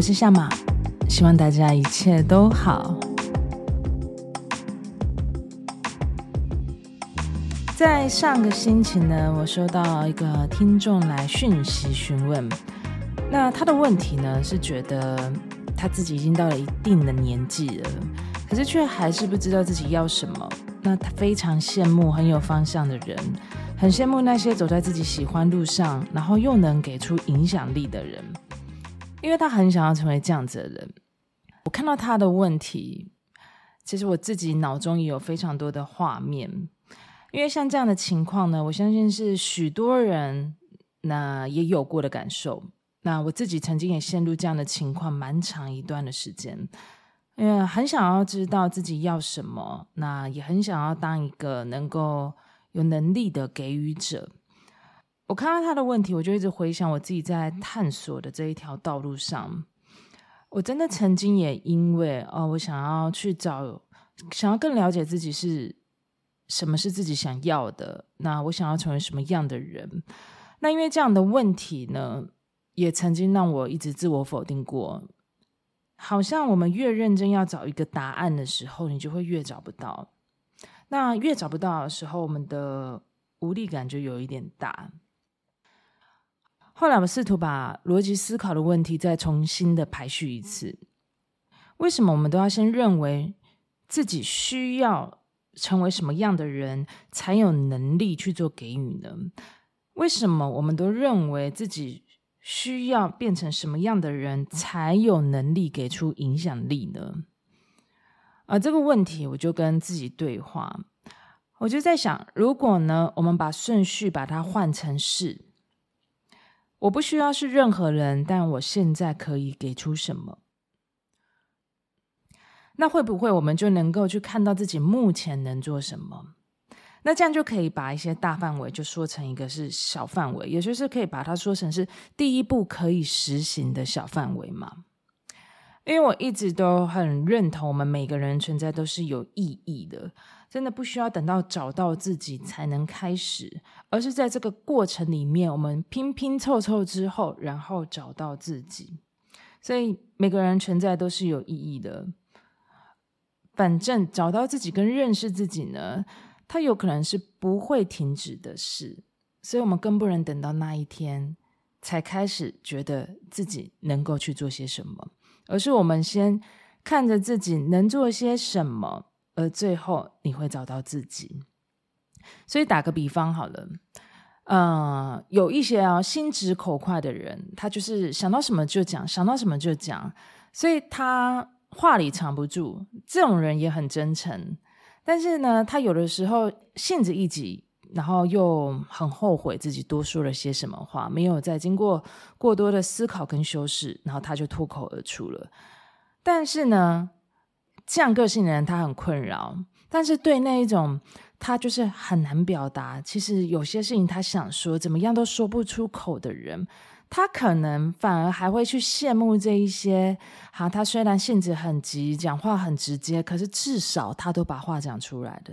我是夏玛，希望大家一切都好。在上个星期呢，我收到一个听众来讯息询问，那他的问题呢是觉得他自己已经到了一定的年纪了，可是却还是不知道自己要什么。那他非常羡慕很有方向的人。很羡慕那些走在自己喜欢路上，然后又能给出影响力的人，因为他很想要成为这样子的人。我看到他的问题，其实我自己脑中也有非常多的画面，因为像这样的情况呢，我相信是许多人那也有过的感受。那我自己曾经也陷入这样的情况蛮长一段的时间，因为很想要知道自己要什么，那也很想要当一个能够。有能力的给予者，我看到他的问题，我就一直回想我自己在探索的这一条道路上，我真的曾经也因为哦，我想要去找，想要更了解自己是什么是自己想要的，那我想要成为什么样的人？那因为这样的问题呢，也曾经让我一直自我否定过，好像我们越认真要找一个答案的时候，你就会越找不到。那越找不到的时候，我们的无力感就有一点大。后来我试图把逻辑思考的问题再重新的排序一次：为什么我们都要先认为自己需要成为什么样的人才有能力去做给予呢？为什么我们都认为自己需要变成什么样的人才有能力给出影响力呢？啊，这个问题我就跟自己对话，我就在想，如果呢，我们把顺序把它换成是，我不需要是任何人，但我现在可以给出什么？那会不会我们就能够去看到自己目前能做什么？那这样就可以把一些大范围就说成一个是小范围，也就是可以把它说成是第一步可以实行的小范围嘛。因为我一直都很认同，我们每个人存在都是有意义的，真的不需要等到找到自己才能开始，而是在这个过程里面，我们拼拼凑凑之后，然后找到自己。所以每个人存在都是有意义的。反正找到自己跟认识自己呢，它有可能是不会停止的事，所以我们更不能等到那一天才开始觉得自己能够去做些什么。而是我们先看着自己能做些什么，而最后你会找到自己。所以打个比方好了，呃，有一些啊心直口快的人，他就是想到什么就讲，想到什么就讲，所以他话里藏不住。这种人也很真诚，但是呢，他有的时候性子一急。然后又很后悔自己多说了些什么话，没有再经过过多的思考跟修饰，然后他就脱口而出了。但是呢，这样个性的人他很困扰，但是对那一种他就是很难表达，其实有些事情他想说，怎么样都说不出口的人，他可能反而还会去羡慕这一些。好，他虽然性子很急，讲话很直接，可是至少他都把话讲出来的。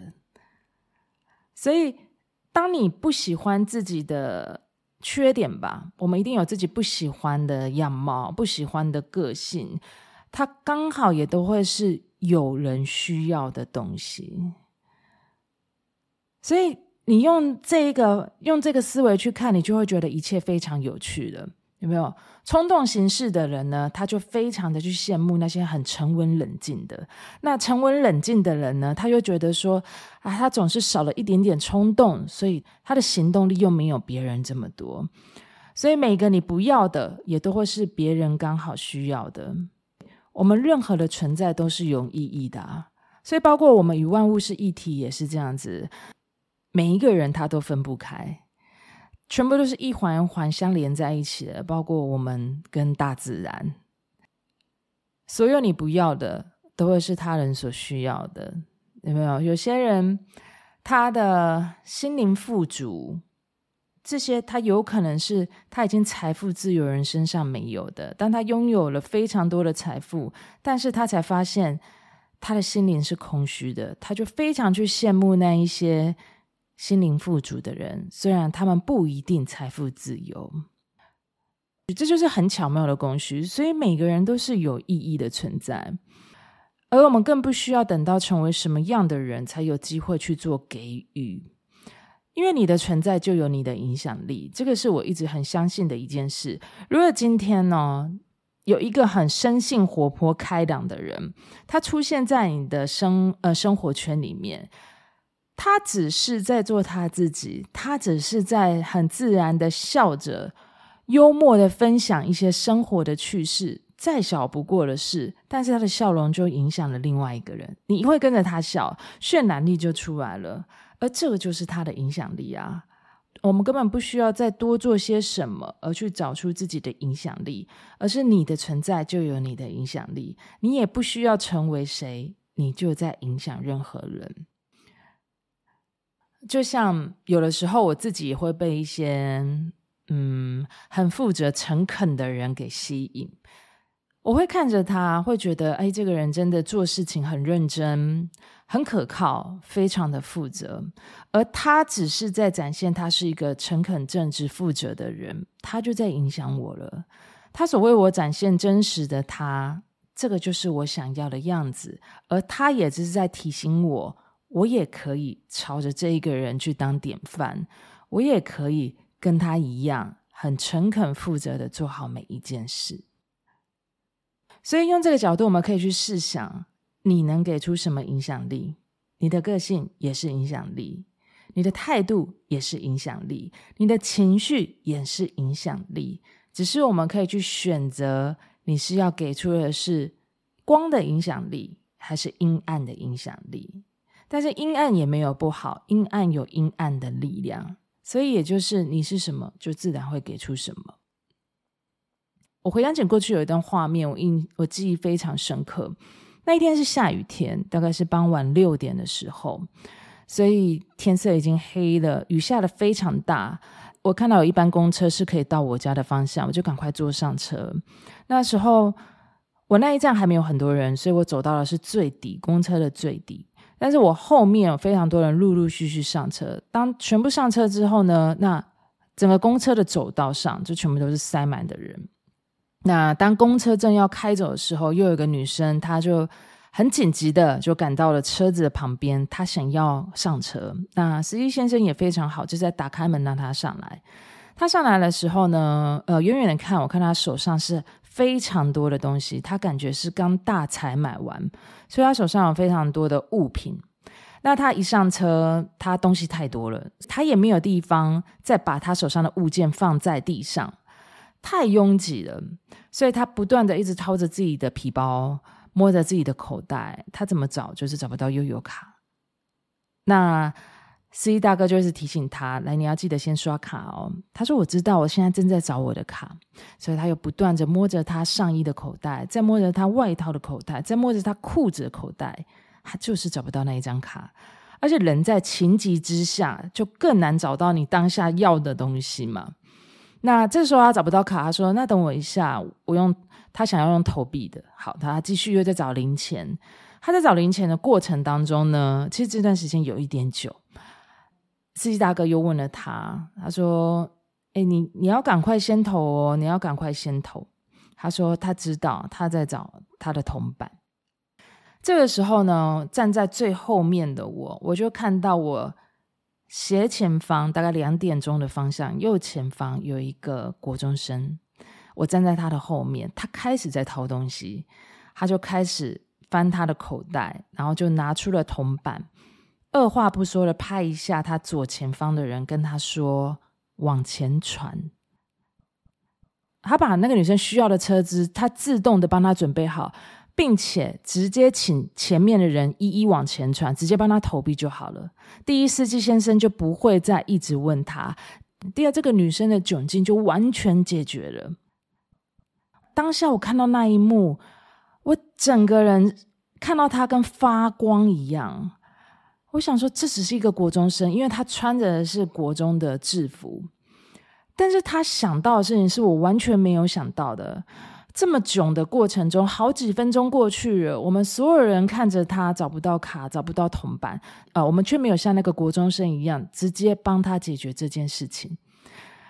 所以。当你不喜欢自己的缺点吧，我们一定有自己不喜欢的样貌，不喜欢的个性，他刚好也都会是有人需要的东西。所以你用这个用这个思维去看，你就会觉得一切非常有趣的。有没有冲动行事的人呢？他就非常的去羡慕那些很沉稳冷静的。那沉稳冷静的人呢？他又觉得说啊，他总是少了一点点冲动，所以他的行动力又没有别人这么多。所以每个你不要的，也都会是别人刚好需要的。我们任何的存在都是有意义的啊，所以包括我们与万物是一体也是这样子。每一个人他都分不开。全部都是一环一环相连在一起的，包括我们跟大自然。所有你不要的，都会是他人所需要的，有没有？有些人他的心灵富足，这些他有可能是他已经财富自由人身上没有的。当他拥有了非常多的财富，但是他才发现他的心灵是空虚的，他就非常去羡慕那一些。心灵富足的人，虽然他们不一定财富自由，这就是很巧妙的供需。所以每个人都是有意义的存在，而我们更不需要等到成为什么样的人才有机会去做给予，因为你的存在就有你的影响力。这个是我一直很相信的一件事。如果今天呢，有一个很生性活泼开朗的人，他出现在你的生呃生活圈里面。他只是在做他自己，他只是在很自然的笑着，幽默的分享一些生活的趣事，再小不过的事，但是他的笑容就影响了另外一个人，你会跟着他笑，渲染力就出来了，而这个就是他的影响力啊。我们根本不需要再多做些什么，而去找出自己的影响力，而是你的存在就有你的影响力，你也不需要成为谁，你就在影响任何人。就像有的时候，我自己也会被一些嗯很负责、诚恳的人给吸引。我会看着他，会觉得，哎，这个人真的做事情很认真、很可靠，非常的负责。而他只是在展现他是一个诚恳、正直、负责的人，他就在影响我了。他所为我展现真实的他，这个就是我想要的样子。而他也只是在提醒我。我也可以朝着这一个人去当典范，我也可以跟他一样，很诚恳负责的做好每一件事。所以用这个角度，我们可以去试想，你能给出什么影响力？你的个性也是影响力，你的态度也是影响力，你的情绪也是影响力。只是我们可以去选择，你是要给出的是光的影响力，还是阴暗的影响力？但是阴暗也没有不好，阴暗有阴暗的力量，所以也就是你是什么，就自然会给出什么。我回想起过去有一段画面，我印我记忆非常深刻。那一天是下雨天，大概是傍晚六点的时候，所以天色已经黑了，雨下得非常大。我看到有一班公车是可以到我家的方向，我就赶快坐上车。那时候我那一站还没有很多人，所以我走到的是最底，公车的最底。但是我后面有非常多人陆陆续续上车。当全部上车之后呢，那整个公车的走道上就全部都是塞满的人。那当公车正要开走的时候，又有个女生，她就很紧急的就赶到了车子的旁边，她想要上车。那司机先生也非常好，就在打开门让她上来。她上来的时候呢，呃，远远的看，我看她手上是。非常多的东西，他感觉是刚大采买完，所以他手上有非常多的物品。那他一上车，他东西太多了，他也没有地方再把他手上的物件放在地上，太拥挤了，所以他不断的一直掏着自己的皮包，摸着自己的口袋，他怎么找就是找不到悠游卡。那。司机大哥就是提醒他：“来，你要记得先刷卡哦。”他说：“我知道，我现在正在找我的卡。”所以他又不断地摸着他上衣的口袋，再摸着他外套的口袋，再摸着他裤子的口袋，他就是找不到那一张卡。而且人在情急之下，就更难找到你当下要的东西嘛。那这时候他找不到卡，他说：“那等我一下，我用他想要用投币的。”好，他继续又在找零钱。他在找零钱的过程当中呢，其实这段时间有一点久。司机大哥又问了他，他说：“哎，你你要赶快先投哦，你要赶快先投。”他说他知道他在找他的铜板。这个时候呢，站在最后面的我，我就看到我斜前方大概两点钟的方向，右前方有一个国中生。我站在他的后面，他开始在掏东西，他就开始翻他的口袋，然后就拿出了铜板。二话不说的拍一下他左前方的人，跟他说往前传。他把那个女生需要的车子，他自动的帮他准备好，并且直接请前面的人一一往前传，直接帮他投币就好了。第一，司机先生就不会再一直问他；第二，这个女生的窘境就完全解决了。当下我看到那一幕，我整个人看到他跟发光一样。我想说，这只是一个国中生，因为他穿着的是国中的制服，但是他想到的事情是我完全没有想到的。这么囧的过程中，好几分钟过去了，我们所有人看着他找不到卡，找不到铜板，啊、我们却没有像那个国中生一样直接帮他解决这件事情。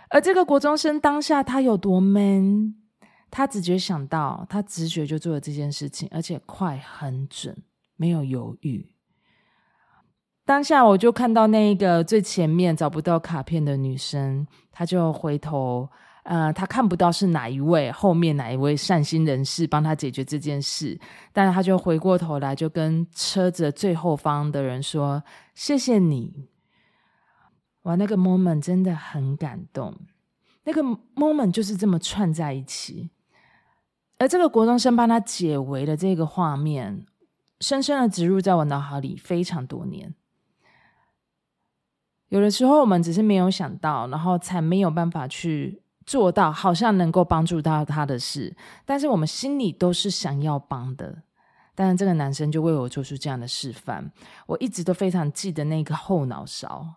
而这个国中生当下他有多闷他直觉想到，他直觉就做了这件事情，而且快很准，没有犹豫。当下我就看到那一个最前面找不到卡片的女生，她就回头，呃，他看不到是哪一位，后面哪一位善心人士帮他解决这件事，但是她就回过头来，就跟车子最后方的人说：“谢谢你。”哇，那个 moment 真的很感动，那个 moment 就是这么串在一起，而这个国中生帮他解围的这个画面，深深的植入在我脑海里非常多年。有的时候，我们只是没有想到，然后才没有办法去做到，好像能够帮助到他的事。但是我们心里都是想要帮的。但是这个男生就为我做出这样的示范，我一直都非常记得那个后脑勺，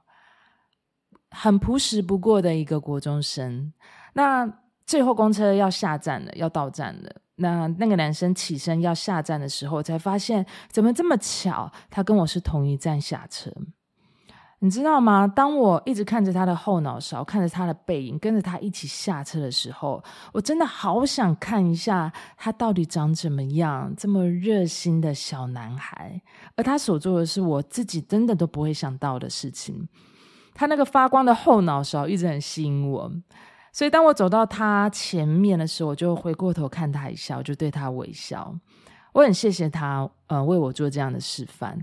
很朴实不过的一个国中生。那最后公车要下站了，要到站了。那那个男生起身要下站的时候，才发现怎么这么巧，他跟我是同一站下车。你知道吗？当我一直看着他的后脑勺，看着他的背影，跟着他一起下车的时候，我真的好想看一下他到底长怎么样，这么热心的小男孩。而他所做的是我自己真的都不会想到的事情。他那个发光的后脑勺一直很吸引我，所以当我走到他前面的时候，我就回过头看他一下，我就对他微笑。我很谢谢他，呃，为我做这样的示范。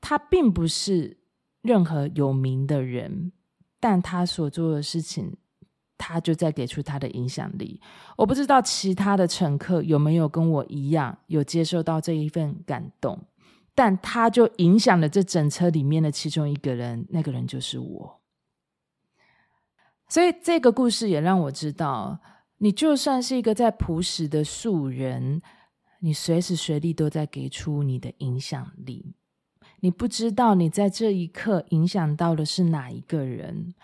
他并不是。任何有名的人，但他所做的事情，他就在给出他的影响力。我不知道其他的乘客有没有跟我一样有接受到这一份感动，但他就影响了这整车里面的其中一个人，那个人就是我。所以这个故事也让我知道，你就算是一个在朴实的素人，你随时随地都在给出你的影响力。你不知道你在这一刻影响到的是哪一个人，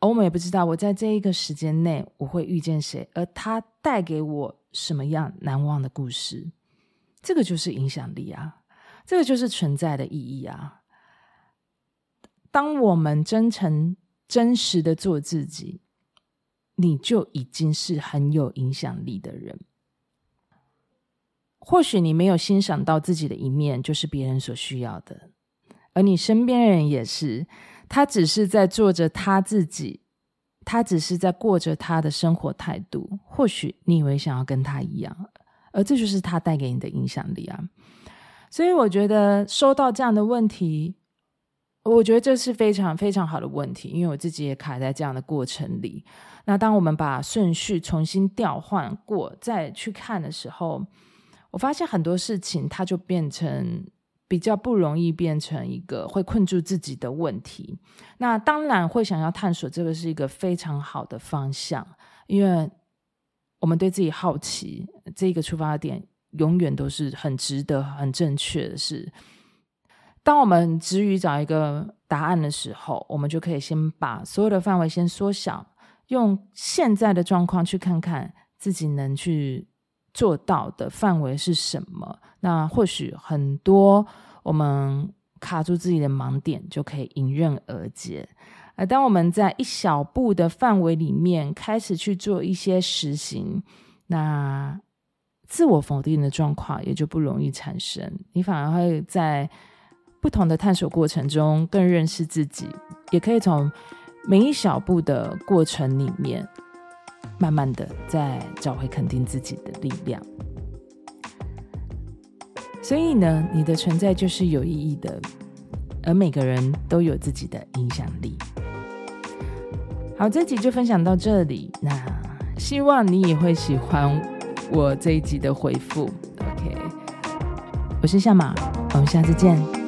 我们也不知道我在这一个时间内我会遇见谁，而他带给我什么样难忘的故事。这个就是影响力啊，这个就是存在的意义啊。当我们真诚、真实的做自己，你就已经是很有影响力的人。或许你没有欣赏到自己的一面，就是别人所需要的，而你身边人也是，他只是在做着他自己，他只是在过着他的生活态度。或许你以为想要跟他一样，而这就是他带给你的影响力啊。所以我觉得收到这样的问题，我觉得这是非常非常好的问题，因为我自己也卡在这样的过程里。那当我们把顺序重新调换过，再去看的时候，我发现很多事情，它就变成比较不容易变成一个会困住自己的问题。那当然会想要探索这个是一个非常好的方向，因为我们对自己好奇，这个出发点永远都是很值得、很正确的事。当我们急于找一个答案的时候，我们就可以先把所有的范围先缩小，用现在的状况去看看自己能去。做到的范围是什么？那或许很多我们卡住自己的盲点就可以迎刃而解。而当我们在一小步的范围里面开始去做一些实行，那自我否定的状况也就不容易产生。你反而会在不同的探索过程中更认识自己，也可以从每一小步的过程里面。慢慢的，再找回肯定自己的力量。所以呢，你的存在就是有意义的，而每个人都有自己的影响力。好，这集就分享到这里。那希望你也会喜欢我这一集的回复。OK，我是夏玛，我们下次见。